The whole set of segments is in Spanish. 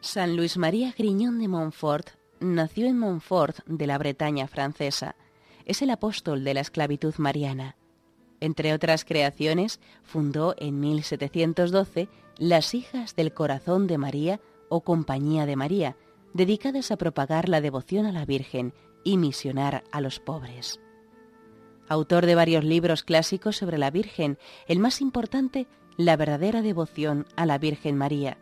San Luis María Griñón de Montfort nació en Montfort de la Bretaña francesa. Es el apóstol de la esclavitud mariana. Entre otras creaciones, fundó en 1712 las Hijas del Corazón de María o Compañía de María, dedicadas a propagar la devoción a la Virgen y misionar a los pobres. Autor de varios libros clásicos sobre la Virgen, el más importante, La verdadera devoción a la Virgen María,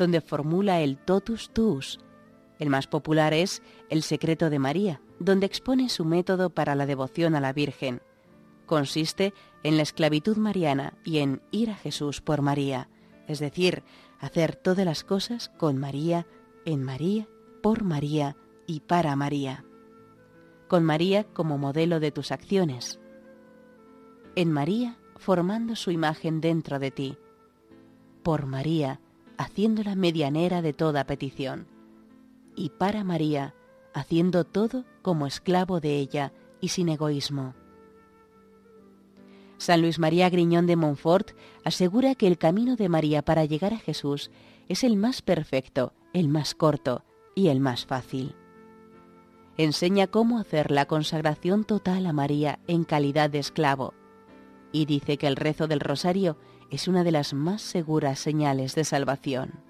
donde formula el totus tuus. El más popular es El secreto de María, donde expone su método para la devoción a la Virgen. Consiste en la esclavitud mariana y en ir a Jesús por María, es decir, hacer todas las cosas con María, en María, por María y para María. Con María como modelo de tus acciones. En María formando su imagen dentro de ti. Por María, haciéndola medianera de toda petición, y para María, haciendo todo como esclavo de ella y sin egoísmo. San Luis María Griñón de Montfort asegura que el camino de María para llegar a Jesús es el más perfecto, el más corto y el más fácil. Enseña cómo hacer la consagración total a María en calidad de esclavo y dice que el rezo del rosario es una de las más seguras señales de salvación.